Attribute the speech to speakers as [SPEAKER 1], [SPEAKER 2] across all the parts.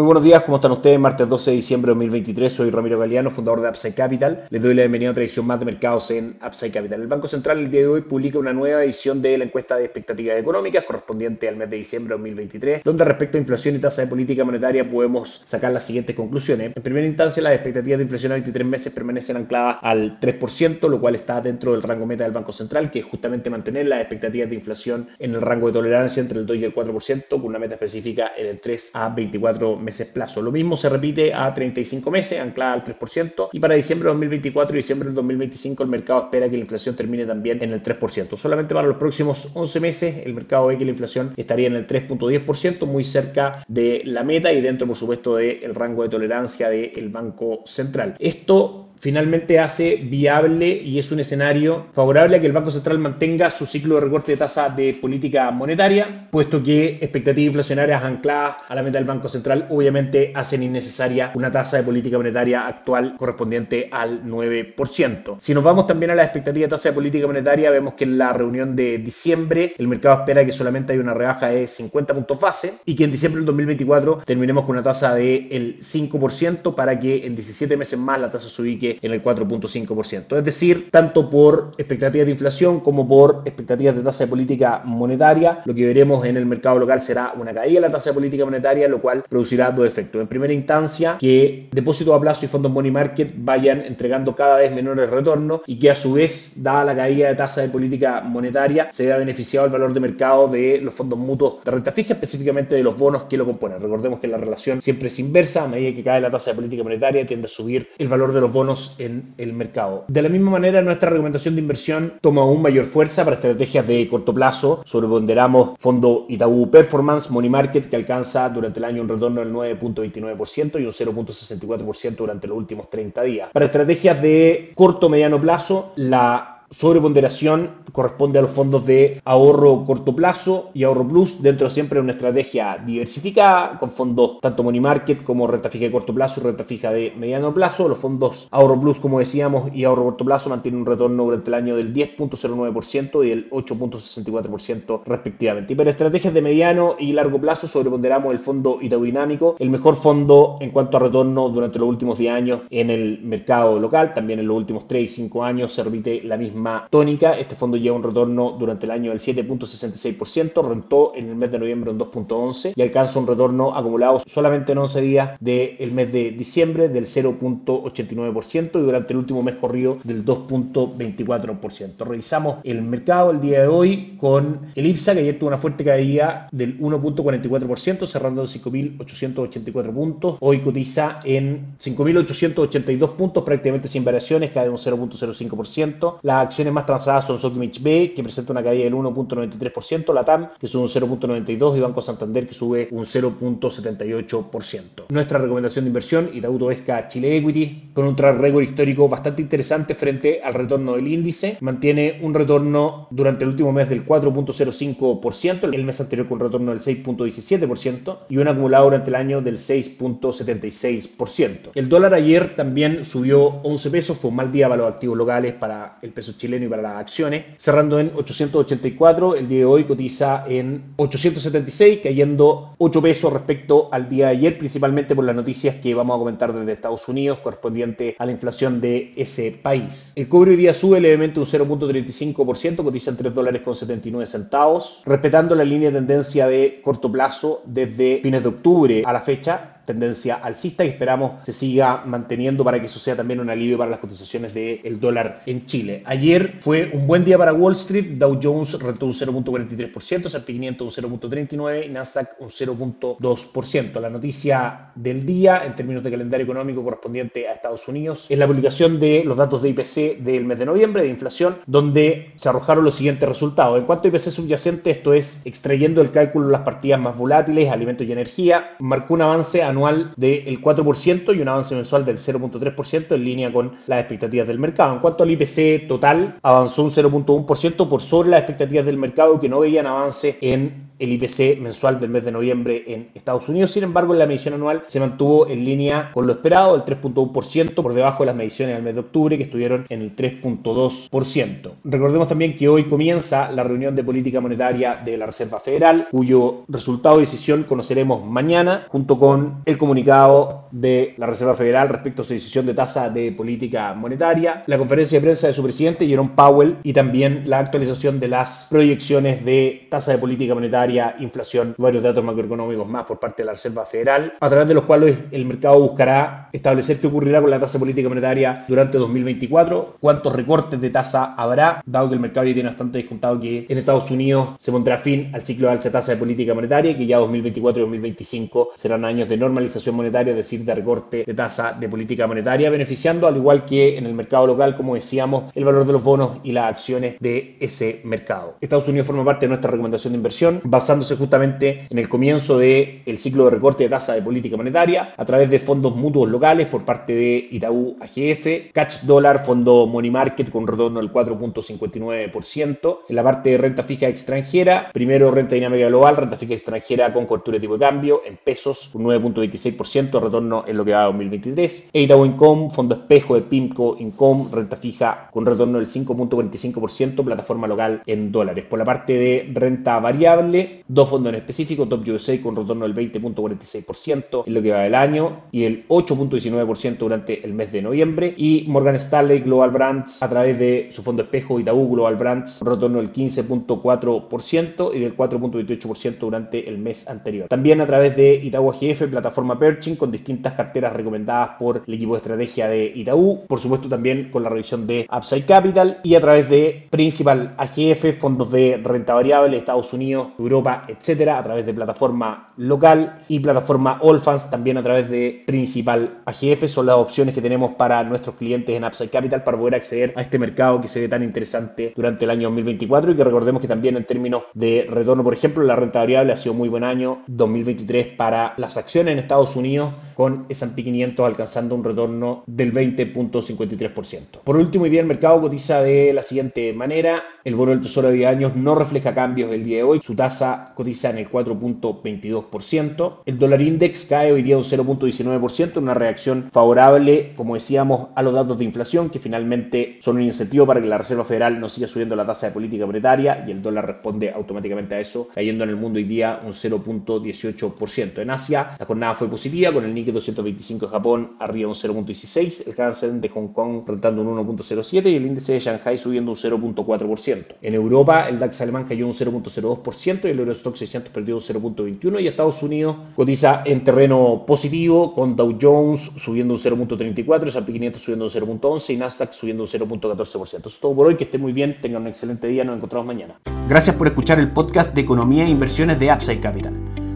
[SPEAKER 1] Muy buenos días, ¿cómo están ustedes? Martes 12 de diciembre de 2023, soy Ramiro Galeano, fundador de Upside Capital. Les doy la bienvenida a otra edición más de mercados en Upside Capital. El Banco Central el día de hoy publica una nueva edición de la encuesta de expectativas económicas correspondiente al mes de diciembre de 2023, donde respecto a inflación y tasa de política monetaria podemos sacar las siguientes conclusiones. En primera instancia, las expectativas de inflación a 23 meses permanecen ancladas al 3%, lo cual está dentro del rango meta del Banco Central, que es justamente mantener las expectativas de inflación en el rango de tolerancia entre el 2 y el 4%, con una meta específica en el 3 a 24 meses plazo. Lo mismo se repite a 35 meses, anclada al 3%, y para diciembre de 2024 y diciembre del 2025 el mercado espera que la inflación termine también en el 3%. Solamente para los próximos 11 meses el mercado ve que la inflación estaría en el 3.10%, muy cerca de la meta y dentro, por supuesto, del rango de tolerancia del Banco Central. Esto finalmente hace viable y es un escenario favorable a que el Banco Central mantenga su ciclo de recorte de tasa de política monetaria, puesto que expectativas inflacionarias ancladas a la meta del Banco Central obviamente hacen innecesaria una tasa de política monetaria actual correspondiente al 9%. Si nos vamos también a la expectativa de tasa de política monetaria, vemos que en la reunión de diciembre el mercado espera que solamente hay una rebaja de 50 puntos base y que en diciembre del 2024 terminemos con una tasa del 5% para que en 17 meses más la tasa se ubique en el 4.5%. Es decir, tanto por expectativas de inflación como por expectativas de tasa de política monetaria, lo que veremos en el mercado local será una caída de la tasa de política monetaria, lo cual producirá dos efectos. En primera instancia, que depósitos a plazo y fondos money market vayan entregando cada vez menores retornos y que a su vez, dada la caída de tasa de política monetaria, se vea beneficiado el valor de mercado de los fondos mutuos de renta fija, específicamente de los bonos que lo componen. Recordemos que la relación siempre es inversa, a medida que cae la tasa de política monetaria tiende a subir el valor de los bonos en el mercado. De la misma manera, nuestra recomendación de inversión toma aún mayor fuerza para estrategias de corto plazo. Sobreponderamos fondo Itaú Performance Money Market que alcanza durante el año un retorno del 9.29% y un 0.64% durante los últimos 30 días. Para estrategias de corto mediano plazo, la sobreponderación corresponde a los fondos de ahorro corto plazo y ahorro plus dentro siempre de una estrategia diversificada con fondos tanto money market como renta fija de corto plazo y renta fija de mediano plazo. Los fondos ahorro plus, como decíamos, y ahorro corto plazo mantienen un retorno durante el año del 10.09% y del 8.64% respectivamente. Y para estrategias de mediano y largo plazo sobreponderamos el fondo Itaú Dinámico, el mejor fondo en cuanto a retorno durante los últimos 10 años en el mercado local, también en los últimos 3 y 5 años se repite la misma tónica. Este fondo lleva un retorno durante el año del 7.66%, rentó en el mes de noviembre un 2.11 y alcanza un retorno acumulado solamente en 11 días del mes de diciembre del 0.89% y durante el último mes corrido del 2.24%. Revisamos el mercado el día de hoy con el IPSA que ayer tuvo una fuerte caída del 1.44%, cerrando en 5.884 puntos. Hoy cotiza en 5.882 puntos, prácticamente sin variaciones, cae un 0.05%. La acciones más transadas son Sokimich B, que presenta una caída del 1.93%, Latam, que sube un 0.92% y Banco Santander, que sube un 0.78%. Nuestra recomendación de inversión, Itaú Esca Chile Equity, con un track record histórico bastante interesante frente al retorno del índice, mantiene un retorno durante el último mes del 4.05%, el mes anterior con un retorno del 6.17% y un acumulado durante el año del 6.76%. El dólar ayer también subió 11 pesos, fue un mal día para los activos locales, para el peso chileno y para las acciones, cerrando en 884, el día de hoy cotiza en 876, cayendo 8 pesos respecto al día de ayer, principalmente por las noticias que vamos a comentar desde Estados Unidos correspondiente a la inflación de ese país. El cobre hoy día sube levemente un 0.35%, cotiza en 3 dólares con 79 centavos, respetando la línea de tendencia de corto plazo desde fines de octubre a la fecha, tendencia alcista y esperamos se siga manteniendo para que eso sea también un alivio para las cotizaciones del dólar en Chile. Ayer fue un buen día para Wall Street, Dow Jones rentó un 0.43%, S&P 500 un 0.39% y Nasdaq un 0.2%. La noticia del día en términos de calendario económico correspondiente a Estados Unidos es la publicación de los datos de IPC del mes de noviembre de inflación, donde se arrojaron los siguientes resultados. En cuanto a IPC subyacente, esto es extrayendo el cálculo de las partidas más volátiles, alimentos y energía, marcó un avance anual del 4% y un avance mensual del 0.3% en línea con las expectativas del mercado. En cuanto al IPC total, avanzó un 0.1% por sobre las expectativas del mercado que no veían avance en el IPC mensual del mes de noviembre en Estados Unidos. Sin embargo, la medición anual se mantuvo en línea con lo esperado, el 3.1%, por debajo de las mediciones del mes de octubre, que estuvieron en el 3.2%. Recordemos también que hoy comienza la reunión de política monetaria de la Reserva Federal, cuyo resultado de decisión conoceremos mañana, junto con el comunicado de la Reserva Federal respecto a su decisión de tasa de política monetaria, la conferencia de prensa de su presidente, Jerome Powell, y también la actualización de las proyecciones de tasa de política monetaria, inflación y varios datos macroeconómicos más por parte de la Reserva Federal, a través de los cuales el mercado buscará establecer qué ocurrirá con la tasa de política monetaria durante 2024, cuántos recortes de tasa habrá, dado que el mercado ya tiene bastante descontado que en Estados Unidos se pondrá fin al ciclo de alza tasa de política monetaria, que ya 2024 y 2025 serán años de normalización monetaria, es decir, de recorte de tasa de política monetaria, beneficiando al igual que en el mercado local, como decíamos, el valor de los bonos y las acciones de ese mercado. Estados Unidos forma parte de nuestra recomendación de inversión, basándose justamente en el comienzo del el ciclo de recorte de tasa de política monetaria a través de fondos mutuos locales por parte de Itaú AGF, Catch Dollar, fondo Money Market con retorno del 4.59%. En la parte de renta fija extranjera, primero renta dinámica global, renta fija extranjera con cobertura de tipo de cambio en pesos, un 9.26% retorno en lo que va a 2023. E Itaú Income, fondo espejo de PIMCO Income, renta fija con retorno del 5.45%, plataforma local en dólares. Por la parte de renta variable, dos fondos en específico, Top USA con retorno del 20.46% en lo que va del año y el 8.19% durante el mes de noviembre. Y Morgan Stanley Global Brands a través de su fondo espejo Itaú Global Brands, retorno del 15.4% y del 4.28% durante el mes anterior. También a través de Itaú AGF, plataforma Perching, con distintas carteras recomendadas por el equipo de estrategia de Itaú. Por supuesto, también con la revisión de Upside Capital y a través de Principal AGF, fondos de renta variable, Estados Unidos, Europa, etcétera, a través de plataforma local y plataforma Allfans, también a través de Principal AGF. Son las opciones que tenemos para nuestros clientes en Upside Capital para poder acceder a este mercado que se ve tan interesante durante el año 2024 y que recordemos que también en términos de retorno, por ejemplo, la renta variable ha sido muy buen año 2023 para las acciones en Estados Unidos con S&P 500 alcanzando un retorno del 20.53%. Por último, hoy día el mercado cotiza de la siguiente manera. El bono del Tesoro de 10 años no refleja cambios el día de hoy. Su tasa cotiza en el 4.22%. El dólar index cae hoy día un 0.19%, una reacción favorable, como decíamos, a los datos de inflación que finalmente son un incentivo para que la Reserva Federal no siga subiendo la tasa de política monetaria y el dólar responde automáticamente a eso, cayendo en el mundo hoy día un 0.18%. En Asia la jornada fue positiva con el Nikkei 225 de Japón arriba un 0.16, el Hansen de Hong Kong rentando un 1.07 y el índice de Shanghai subiendo un 0.4%. En Europa el DAX alemán cayó un 0.02% y el Eurostock 600 perdió un 0.21 y Estados Unidos cotiza en terreno positivo con Dow Jones subiendo un 0.34, S&P 500 subiendo un 0.11 y Nasdaq subiendo un 0.14%. Eso es todo por hoy, que estén muy bien, tengan un excelente día, nos encontramos mañana.
[SPEAKER 2] Gracias por escuchar el podcast de Economía e Inversiones de Upside Capital.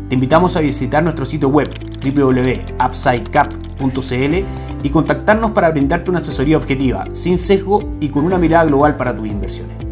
[SPEAKER 2] Te invitamos a visitar nuestro sitio web www.upsidecap.cl y contactarnos para brindarte una asesoría objetiva, sin sesgo y con una mirada global para tus inversiones.